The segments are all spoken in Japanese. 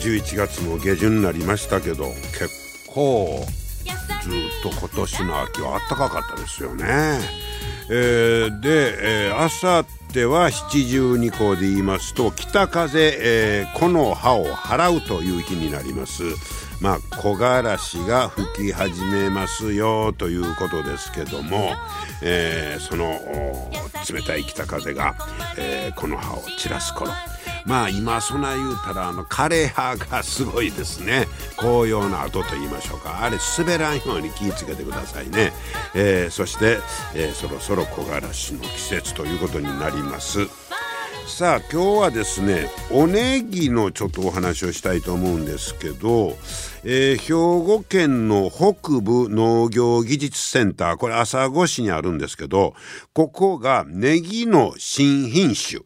11月も下旬になりましたけど結構ずっと今年の秋は暖かかったですよね、えー、で、えー、あさっては七十二候で言いますと北風、えー、木の葉を払うという日になります。まあ木枯らしが吹き始めますよということですけども、えー、その冷たい北風が、えー、この葉を散らす頃まあ今そな言うたらあの枯葉がすごいですね。紅葉の後と言いましょうか。あれ滑らんように気をつけてくださいね、えー、そして、えー、そろそろ木枯らしの季節ということになります。さあ今日はですねおネギのちょっとお話をしたいと思うんですけど、えー、兵庫県の北部農業技術センターこれ朝来市にあるんですけどここがネギの新品種。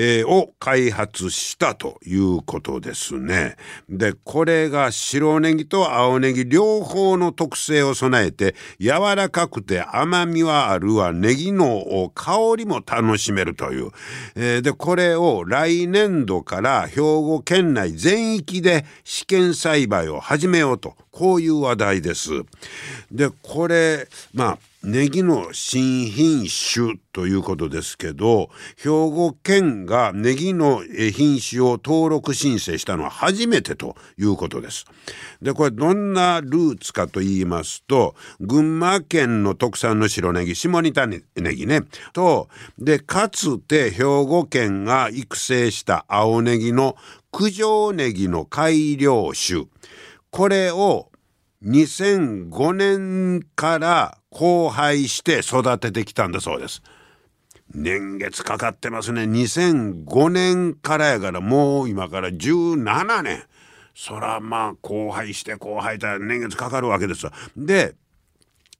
えー、を開発したということですね。で、これが白ネギと青ネギ両方の特性を備えて柔らかくて甘みはあるわネギの香りも楽しめるという。えー、で、これを来年度から兵庫県内全域で試験栽培を始めようと。こういう話題です。で、これ、まあ、ネギの新品種ということですけど兵庫県がネギの品種を登録申請したのは初めてということです。でこれどんなルーツかと言いますと群馬県の特産の白ネギ下仁田ネギねとでかつて兵庫県が育成した青ネギの九条ネギの改良種これを2005年から交配して育ててきたんだそうです。年月かかってますね。2005年からやからもう今から17年。そらまあ後輩して後輩たら年月かかるわけですわ。で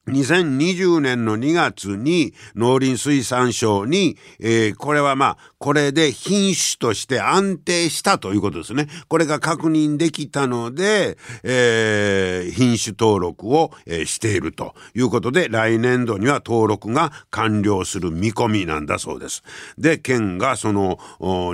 2020年の2月に農林水産省に、えー、これはまあこれで品種として安定したということですね。これが確認できたので、えー、品種登録を、えー、しているということで来年度には登録が完了する見込みなんだそうです。で県がその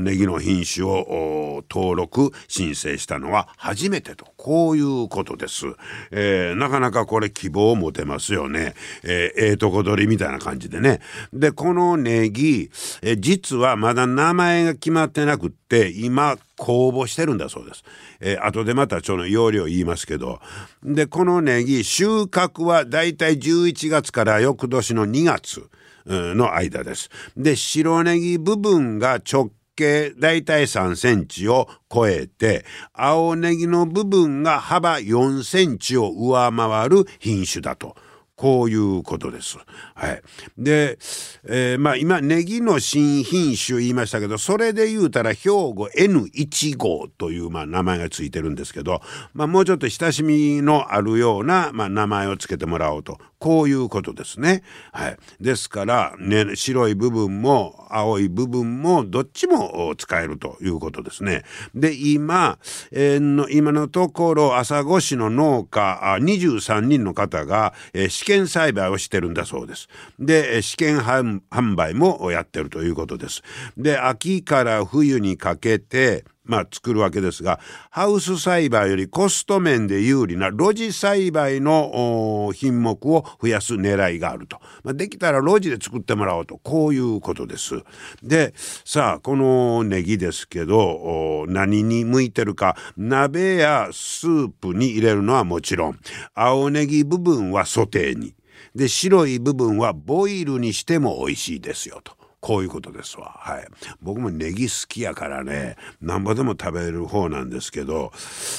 ネギの品種を登録申請したのは初めてとこういうことです。えー、なかなかこれ希望を持てますよね。えー、えー、とこ取りみたいな感じでね。で、このネギ、え、実はまだ名前が決まってなくって、今、公募してるんだそうです。えー、後でまたちょっと容量言いますけど。で、このネギ、収穫はだいたい11月から翌年の2月の間です。で、白ネギ部分が直径大体3センチを超えて青ネギの部分が幅4センチを上回る品種だと。こういうことです。はい。で、えー、まあ今ネギの新品種言いましたけどそれで言うたら兵庫 N1 号というまあ名前がついてるんですけど、まあ、もうちょっと親しみのあるようなまあ名前をつけてもらおうとこういうことですね。はい、ですから、ね、白い部分も青い部分もどっちも使えるということですね。で今、えー、の今のところ朝来市の農家23人の方が、えー、試験栽培をしてるんだそうです。で試験販売もやってるということです。で秋から冬にかけてまあ、作るわけですがハウス栽培よりコスト面で有利な露地栽培の品目を増やす狙いがあると、まあ、できたら露地で作ってもらおうと。こういうことです。でさあこのネギですけど何に向いてるか。鍋やスープに入れるのはもちろん。青ネギ部分はソテーに。で白い部分はボイルにしても美味しいですよと。こういうことですわ。はい。僕もネギ好きやからねなんぼでも食べる方なんですけど、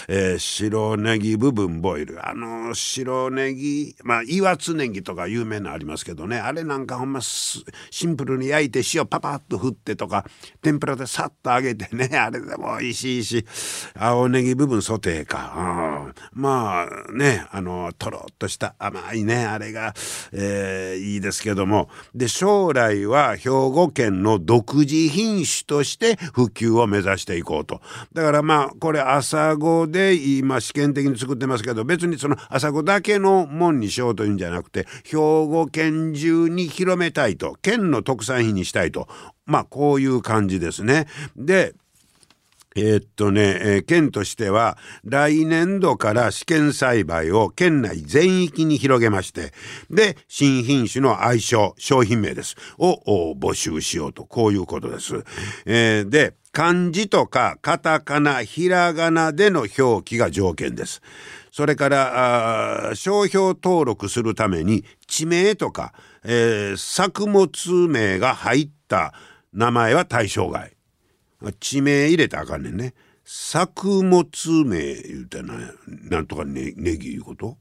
えー、白ネギ部分ボイル。あの白ネギまあ岩津ネギとか有名なありますけどね。あれなんかほんまシンプルに焼いて塩パパッと振ってとか天ぷらでさっと揚げてね あれでも美味しいし青ネギ部分ソテーか、うん、まあねあのとろっとした甘いねあれが、えー、いいですけども。で将来は兵庫県の独自品種として普及を目指していこうとだからまあこれ朝子で今試験的に作ってますけど別にその朝子だけの門にしようというんじゃなくて兵庫県中に広めたいと県の特産品にしたいとまあこういう感じですね。でえー、っとね、えー、県としては来年度から試験栽培を県内全域に広げまして、で、新品種の愛称、商品名です。を募集しようと、こういうことです。えー、で、漢字とかカタカナ、ひらがなでの表記が条件です。それから、商標登録するために地名とか、えー、作物名が入った名前は対象外。地名入れたらあかんねんね。作物名言うたらなんとかねネギいうこと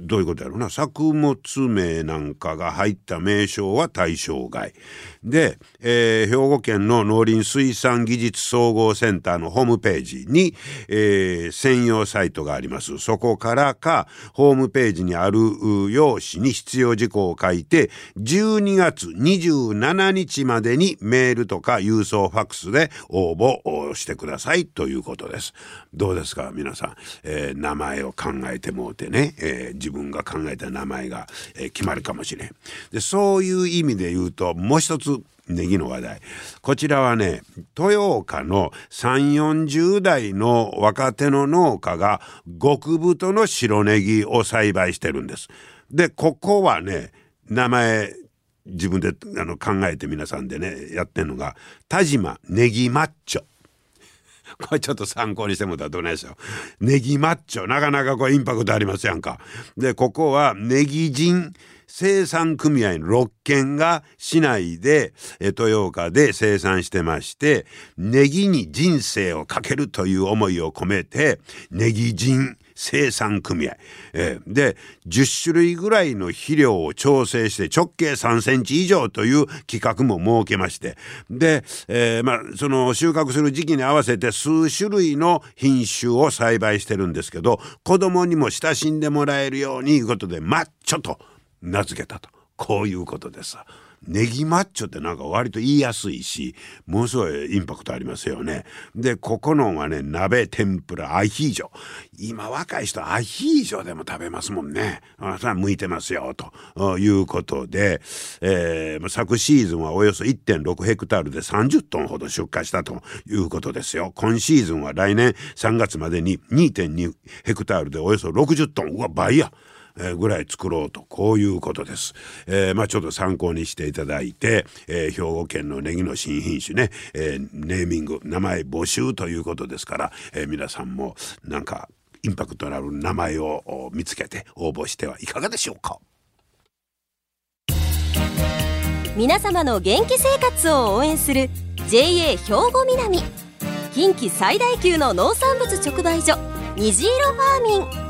どういうことやろうな。作物名なんかが入った名称は対象外。で、えー、兵庫県の農林水産技術総合センターのホームページに、えー、専用サイトがあります。そこからかホームページにある用紙に必要事項を書いて12月27日までにメールとか郵送ファックスで応募をしてくださいということです。どうですか皆さん、えー、名前を考えてもうてね、えー自分が考えた名前が、えー、決まるかもしれん。でそういう意味で言うともう一つネギの話題。こちらはね豊岡の3 4 0代の若手の農家が極太の白ネギを栽培してるんです。でここはね名前自分であの考えて皆さんでねやってんのが田島ネギマッチョ。これちょっと参考にしてもらったらどないでしょう。ネギマッチョ。なかなかこれインパクトありますやんか。で、ここはネギ人生産組合の6軒が市内で、え豊岡で生産してまして、ネギに人生をかけるという思いを込めて、ネギ人生産組合、えー、で10種類ぐらいの肥料を調整して直径3センチ以上という規格も設けまして。で、えー、まあその収穫する時期に合わせて数種類の品種を栽培してるんですけど子供にも親しんでもらえるようにいうことでマッチョと名付けたと。こういうことです。ネギマッチョってなんか割と言いやすいしものすごいインパクトありますよね。でここのはね鍋天ぷらアヒージョ今若い人アヒージョでも食べますもんね。あそれは向いてますよということで、えー、昨シーズンはおよそ1.6ヘクタールで30トンほど出荷したということですよ。今シーズンは来年3月までに2.2ヘクタールでおよそ60トンうわ倍や。えぐらい作ろうとこういうことです。えー、まあちょっと参考にしていただいて、えー、兵庫県のネギの新品種ね、えー、ネーミング名前募集ということですから、え皆さんもなんかインパクトのある名前を見つけて応募してはいかがでしょうか。皆様の元気生活を応援する JA 兵庫南。近畿最大級の農産物直売所虹色ファーミン。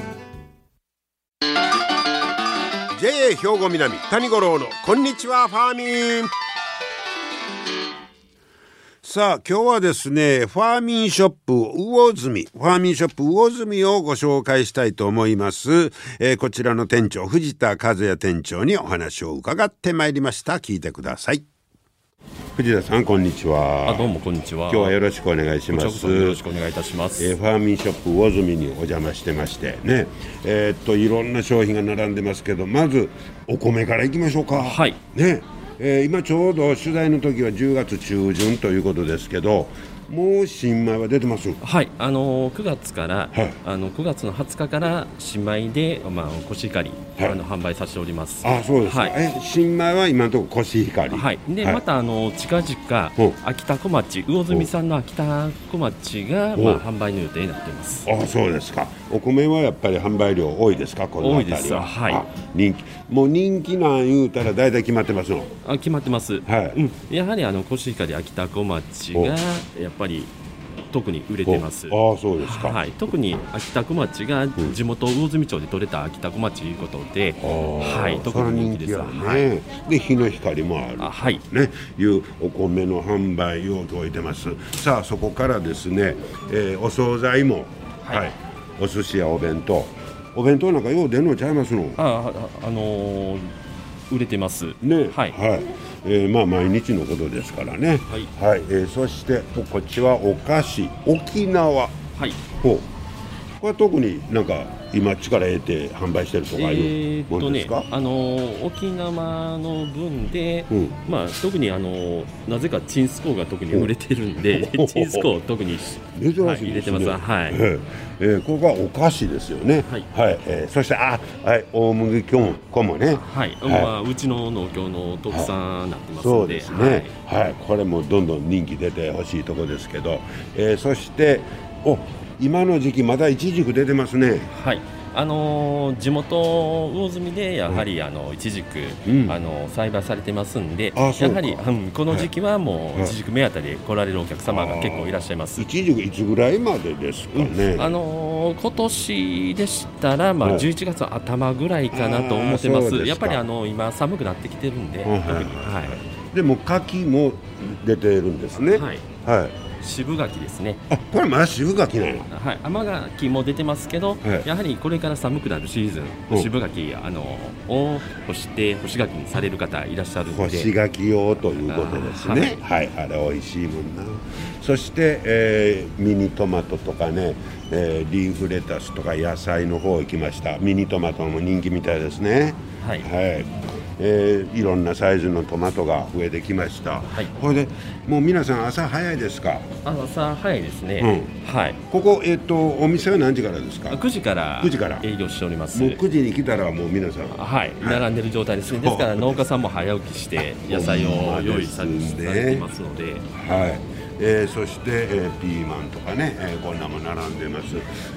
兵庫南谷五郎のこんにちはファーミン。さあ今日はですねファーミンショップ魚住。ファーミンショップ魚住をご紹介したいと思います、えー、こちらの店長藤田和也店長にお話を伺ってまいりました。聞いてください。藤田さんこんにちは。あどうもこんにちは。今日はよろしくお願いします。よろしくお願いいたします、えー、ファーミンショップ魚住にお邪魔してましてね。えー、っといろんな商品が並んでますけどまずお米からいきましょうか。はい。ね。えー今ちょうど取材の時は10月中旬ということですけどもう新米は出てます。はい、あの9月から、はい。あの9月の20日から新米で、まあ、コシヒカリ、はい。あの販売させております。あそうですか、はい。え新米は今のところコシヒカリ。はい、で、またあの近々お秋田小町魚住さんの秋田小町が、おまあ、販売の予定になっています。あそうですか。お米はやっぱり販売量多いですか？この辺りは。多いです。はい。あ人気。もう人気なん言うたら大体決まってますのあ決まってます、はい。うん、やはりあのコシヒカリ秋田小町がやっぱり特に売れてます。おあそうですか、はい、特に秋田小町が地元魚住町で採れた秋田小町ということで、あーはい、特に人気です。ね、はい、で日の光もある。あはい、ね、いうお米の販売を置いてます。さあそこからですね、えーお惣菜も、ははいい。お寿司やお弁当。お弁当なんかよう出んのちゃいますの？あああのー売れてます。ね。はい、えーまあ毎日のことですからね。はい。えーそしておこっちはお菓子沖縄。はい、ほうこれは特になんか今力得て販売してるとかえいうもんですか、、あのー沖縄の分で、うん。まあ特にあのーなぜかチンスコーが特に売れてるんで、おチンスコーを特に珍しいね、はい入れてます。はい。ええ。えーここがお菓子ですよね。はい。えーそしてあはい大麦粉粉もね。はい、まあうちの農協の特産になってますそので、うですね、はい。これもどんどん人気出てほしいところですけど、えーそしてお今の時期まだいちじく出てますね。はい。あのー地元魚住でやはり、あのいちじく、うん。あの栽培されてますんで、やはり、うん、この時期はもう、はい。い。ちじく目当たりで来られるお客様が結構いらっしゃいます。い。ちじくいつぐらいまでですかね、あのー今年でしたら、まあ、はい。11月頭ぐらいかなと思ってます、やっぱりあの今、寒くなってきてるんで、はいでも柿も出てるんですね。はい、はい渋柿ですね、あこれまだ渋柿なんやはい、甘柿も出てますけど、はいやはりこれから寒くなるシーズうん。ン、渋柿あのを干して干し柿にされる方いらっしゃるんで、干し柿用ということですね。はい、あれ美味しいもんな。そして、えーミニトマトとかね、えーリーフレタスとか野菜の方行きました。ミニトマトも人気みたいですね。はい。はいえーいろんなサイズのトマトが増えてきました、はい。これでもう皆さん朝早いですか？あ朝早いですね、はい、ここ、えっとお店は何時からですか？9時から9時から。営業しております。もう9時に来たらもう皆さん。はい、並んでる状態ですね。ですから農家さんも早起きして野菜を用意されてますので、はい、えーそして、えーピーマンとかね、えーこんなも並んでます。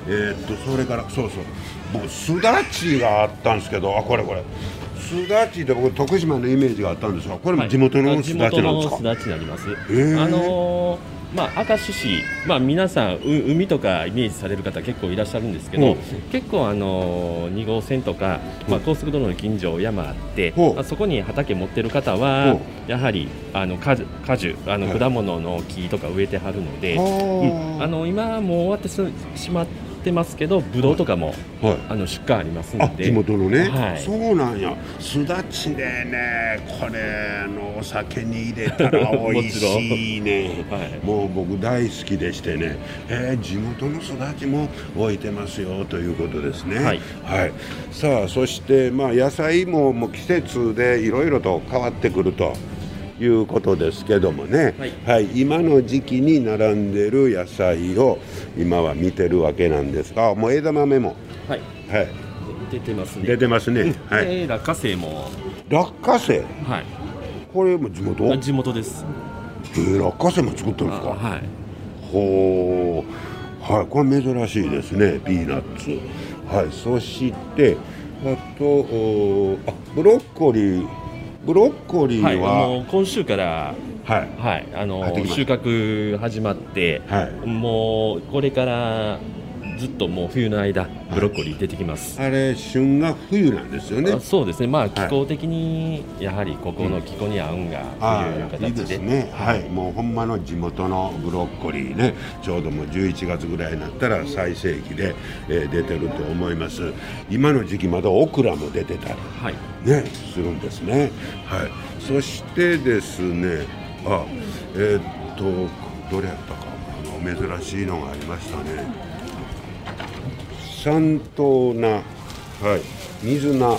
えーっとそれからそうそう僕すだちがあったんですけどあこれこれ。すだちって僕徳島のイメージがあったんですがこれも地元のすだちなんですか、地元のすだちになります。ー。あのーまあ、明石市、まあ、皆さんう海とかイメージされる方結構いらっしゃるんですけど、う。ん結構、あのー、2号線とか、まあ、高速道路の近所山あって、まあ、そこに畑持ってる方はほやはりあの果樹果樹あのはい。果物の木とか植えてはるので、はう。ん。あの今はもう終わってすしまってますけどぶどうとかも、はい。あの出荷ありますあので地元のね、はい。そうなんや。すだちでねこれのお酒に入れたら 美味しいね、はい。もう僕大好きでしてね、えー地元のすだちも置いてますよということですね。はい。さあそしてまあ野菜ももう季節でいろいろと変わってくるということですけどもね、はい。今の時期に並んでる野菜を今は見てるわけなんですがもう枝豆も、はい、はい、出てますね。出てますね、はい、で落花生も、落花生？はい、これも地元？あ地元です。えー落花生も作ってるんあですか？はい。ほうはい。これ珍しいですね。ピーナッツ。はい。そしてあとおあブロッコリーブロッコリはい、ーはもう今週から、はい。はい、あの収穫始まって、はい。もうこれからずっともう冬の間ブロッコリー出てきます。あれ旬が冬なんですよね。あそうですね、まあ気候的にやはりここの気候に合うんがあとい形で、すね、はい、もうほんまの地元のブロッコリーね、ちょうどもう11月ぐらいになったら最盛期で、えー出てると思います。今の時期まだオクラも出てたりはい、ねするんですね。はい。そしてですね、あ、えーっとどれやったか、珍しいのがありましたね。サントーナ、はい、水菜、はい。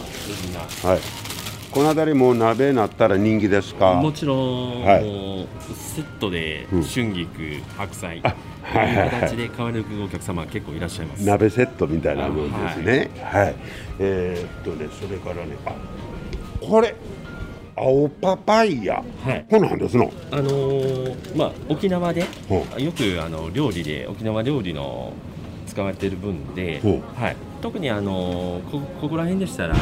この辺りも鍋になったら人気ですか？もちろん、はい。セットでうん。春菊、白菜うはいはいはい。いう形で買われるお客様結構いらっしゃいます。鍋セットみたいなもんですね。はい、えーっとねそれからねあこれ青パパイヤ。はい。こんなんですの？あのーまあ沖縄でほよくあの料理で沖縄料理の使われている分でほ、はい、特にあのーこここら辺でしたら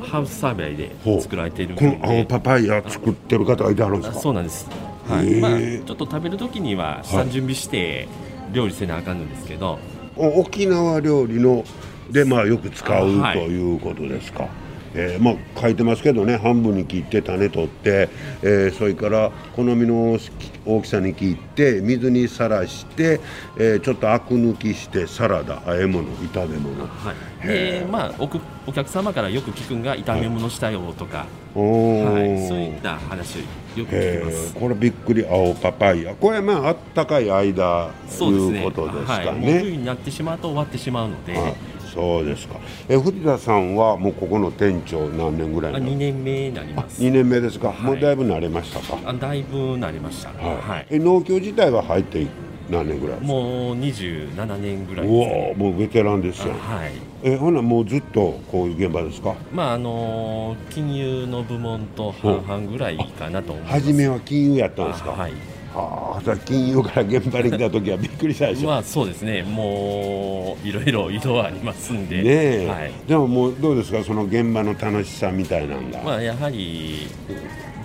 ハウスサーベイで作られているこの青パパイヤ作ってる方がいてあるんですあか？そうなんです、はへいまあ、ーちょっと食べる時には下準備して料理せなあかんのですけど、お沖縄料理のでまあよく使うということですか、えーまあ書いてますけどね半分に切って種取って、えーそれから好みの大きさに切って水にさらして、えーちょっとアク抜きしてサラダ和え物炒め物。はい、でまあおくお客様からよく聞くんが炒め物したよとか、おー。はい、そういった話よく聞えきます。ー。これびっくり青パパイヤ。これまああったかい間そうですね。いうことですかはい、もうね冬になってしまうと終わってしまうので、あそうですかえ藤田さんはもうここの店長何年ぐらいあ2になる？年目になります。2年目ですか、はいもうだいぶ慣れましたか？あだいぶなりました。はいはい。え農協自体は入って何年ぐらいもう27年ぐらいですうね。わもうベテランですよあはい。えほなもうずっとこういう現場ですか？まああの金融の部門と半々ぐらいかなと思います。初めは金融やったんですか？あはい。ああ金融から現場に来た時はびっくりしたでしょ、まあそうですね。もういろいろ移動はありますんで。ねえ、はい。でももうどうですかその現場の楽しさみたいなんが、まあやはり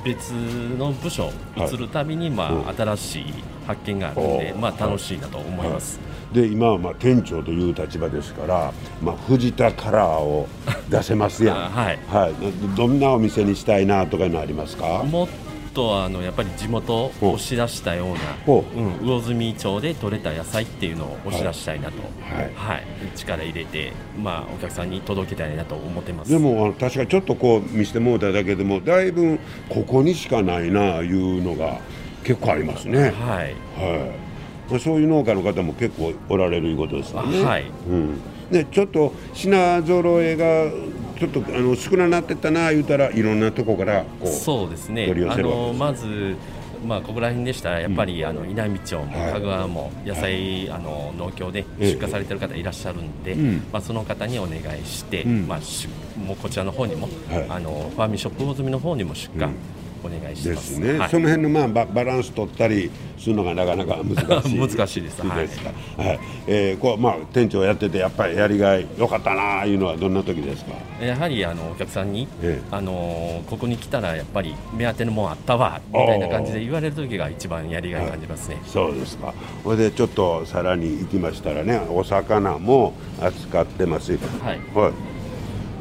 別の部署移るたびにまうんあ新しい発見があるんでおまあ楽しいなと思います。で今はまあ店長という立場ですから、まあ、藤田カラーを出せますやんあ はい。はい、どどんなお店にしたいなとかいうのありますか？もっとあのやっぱり地元を押し出したような、ほう。ん、魚住町で採れた野菜っていうのを押し出したいなと、はい。はい、力入れて、まあ、お客さんに届けたいなと思ってます。でも確かちょっとこう見せてもらっただけでもだいぶここにしかないないうのが結構ありますね、はい、はい。まあ、そういう農家の方も結構おられるいうことですよね、はい。うん、でちょっと品揃えがちょっとあの少ななってたな言うたらいろんなとこからこうそうですね。あのまず、まあ、ここら辺でしたらやっぱり、あの稲美町もはい。香川も野菜、あの農協でええ。出荷されてる方いらっしゃるんで、うん。まあ、その方にお願いして、うん。まあ、しもうこちらの方にも、はい。あのファーミンショップ大積みの方にも出荷、うんお願いします。すね、はい。その辺のまあババランス取ったりするのがなかなか難しい。難しいです。はい。はい。えーこうまあ、店長やっててやっぱりやりがい良かったなあいうのはどんな時ですか？やはりあのお客さんに、ええ。あのここに来たらやっぱり目当てのもんあったわみたいな感じで言われる時が一番やりがい感じますね。そうですか。それでちょっとさらに行きましたらねお魚も扱ってます。しはい。はい。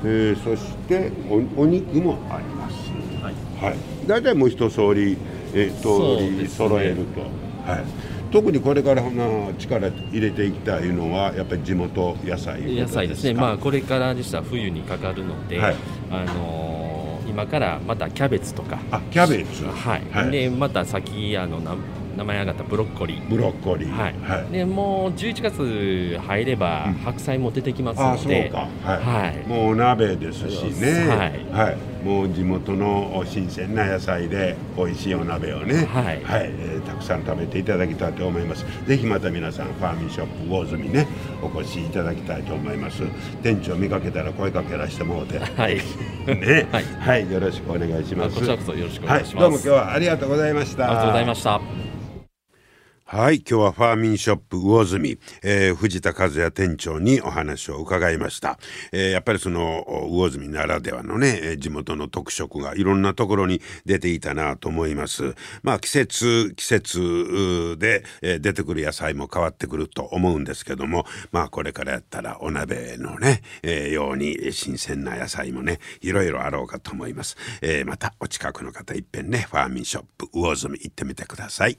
えーそしておお肉もあります。はい。はい大体もう一通り、えー通り揃えると、はい。特にこれからな力入れていきたいのはやっぱり地元野菜野菜ですね、かまあ、これからでしたら冬にかかるので、はい。あのー今からまたキャベツとか、あキャベツ。はい。はい。でまた先あのな名前上がったブロッコリー、ブロッコリー。はい。はい。でもう11月入ればうん。白菜も出てきますあそうので、か、はい。はい。もうお鍋ですしね、はい。はい。もう地元の新鮮な野菜で美味しいお鍋をね、はい。えーたくさん食べていただきたいと思います。ぜひまた皆さんファーミンショップ魚住ねお越しいただきたいと思います。店長見かけたら声かけらしてもうて。はい。ね。はい。はい、よろしくお願いします。こちらこそよろしくお願いします。はい、どうも今日はありがとうございました。ありがとうございました。はい、今日はファーミンショップ魚住、えー藤田和也店長にお話を伺いました。えーやっぱりその魚住ならではのね、地元の特色がいろんなところに出ていたなと思います。まあ季節、季節で、えー出てくる野菜も変わってくると思うんですけども、まあこれからやったらお鍋のね、えーように新鮮な野菜もね、いろいろあろうかと思います。えまたお近くの方いっぺんね、ファーミンショップ魚住行ってみてください。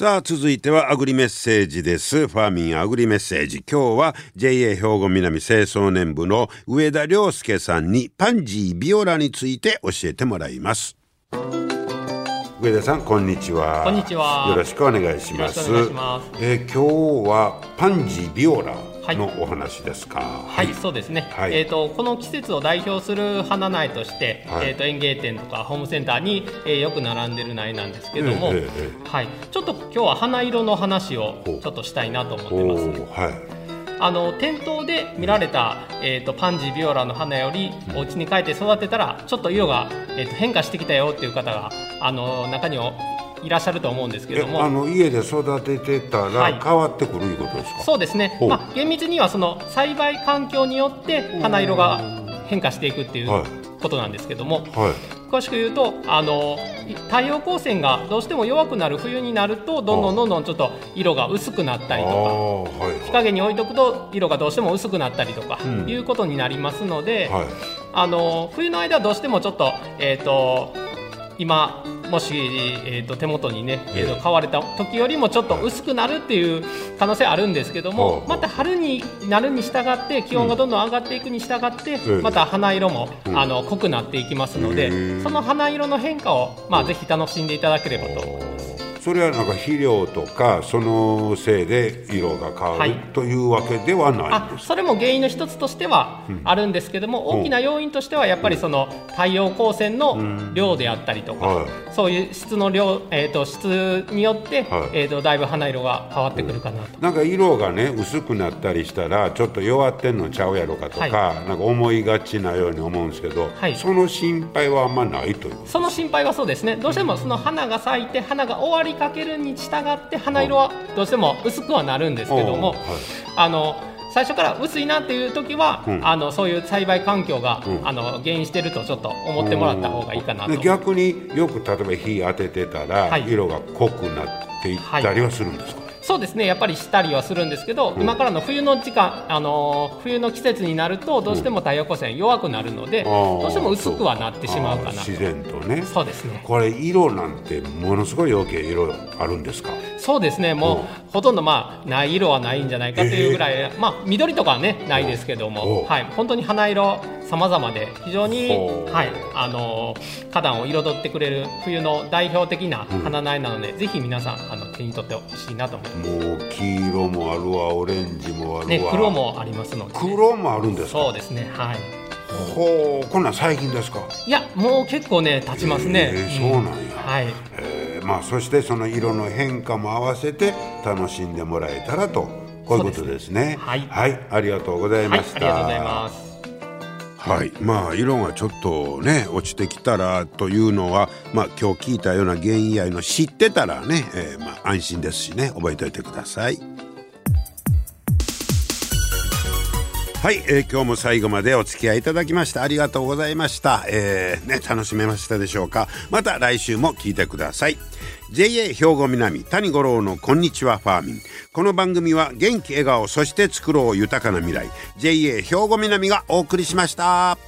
さあ続いてはアグリメッセージです。ファーミンアグリメッセージ。今日は JA 兵庫南清掃年部の上田良介さんにパンジービオラについて教えてもらいます。上田さんこんにちは。こんにちは。よろしくお願いします。えー、今日はパンジービオラのお話ですか。はい、はい、そうですね。はい、えっ、ー、とこの季節を代表する花苗として、はい、えっ、ー、と園芸店とかホームセンターに、えー、よく並んでる苗なんですけども、えー、はい、ちょっと今日は花色の話をちょっとしたいなと思ってます。はい。あの店頭で見られた、えーと、パンジービオラの花よりお家に帰って育てたらちょっと色が、えーと変化してきたよっていう方があの中にいらっしゃると思うんですけども。あの家で育ててたら変わってくるいうことですか、はい、そうですね、まあ、厳密にはその栽培環境によって花色が変化していくっていうことなんですけども、はい、詳しく言うとあの太陽光線がどうしても弱くなる冬になるとどんどんどんどんちょっと色が薄くなったりとか、はい、日陰に置いとくと色がどうしても薄くなったりとか、いうことになりますので、あの冬の間どうしてもちょっと,、えーと今もし、えーと、手元にね、えーと、買われた時よりもちょっと薄くなるっていう可能性あるんですけども、また春になるに従って気温がどんどん上がっていくに従って、また花色も、あの濃くなっていきますので、その花色の変化を、まあ、ぜひ楽しんでいただければと。思います。それはなんか肥料とかそのせいで色が変わる、はい、というわけではないです。それも原因の一つとしてはあるんですけども、うん、大きな要因としてはやっぱりその太陽光線の量であったりとか、うん。はい、そういう質の量、えーと、質によって、はい、えーと、だいぶ花色が変わってくるかなと、うん、なんか色がね薄くなったりしたらちょっと弱ってんのちゃうやろかとか、なんか思いがちなように思うんですけど、その心配はあんまないというその心配はそうですね。どうしてもその花が咲いて花が終わりかけるに従って花色はどうしても薄くはなるんですけども、はい、あの最初から薄いなっていう時は、うん、あのそういう栽培環境が、うん、あの原因してるとちょっと思ってもらった方がいいかなと逆によく例えば火当ててたら、色が濃くなっていったりはするんですか、はいそうですね。やっぱりしたりはするんですけど、うん、今からの冬の時間、あのー、冬の季節になるとどうしても太陽光線弱くなるので、うん、どうしても薄くはなってしまうかな自然とね。そうですね。これ色なんてものすごい余計色あるんですか？そうですね。もうほとんどまあない色はないんじゃないかというぐらい、えー、まあ緑とかはねないですけども、はい、本当に花色様々で非常に、はい、あの花壇を彩ってくれる冬の代表的な花苗なので、うん、ぜひ皆さんあの手に取ってほしいなと思いますもう黄色もあるわオレンジもあるわ、ね、黒もありますので、ね、黒もあるんですそうですねはい。ほうこんなん最近ですか？いやもう結構ね経ちますね、えー、そうなんや、はい、えー、まあそしてその色の変化も合わせて楽しんでもらえたらとこういうことですね、ね、はい、はい、ありがとうございました、はい、ありがとうございますはいまあ色がちょっとね落ちてきたらというのは、まあ、今日聞いたような原因やの知ってたらね、えー、まあ、安心ですしね覚えておいてください。はい、えー、今日も最後までお付き合いいただきましてありがとうございました。えー、ね、楽しめましたでしょうか。また来週も聞いてください。JA 兵庫南谷五郎のこんにちはファーミンこの番組は元気笑顔そして作ろう豊かな未来 JA 兵庫南がお送りしました。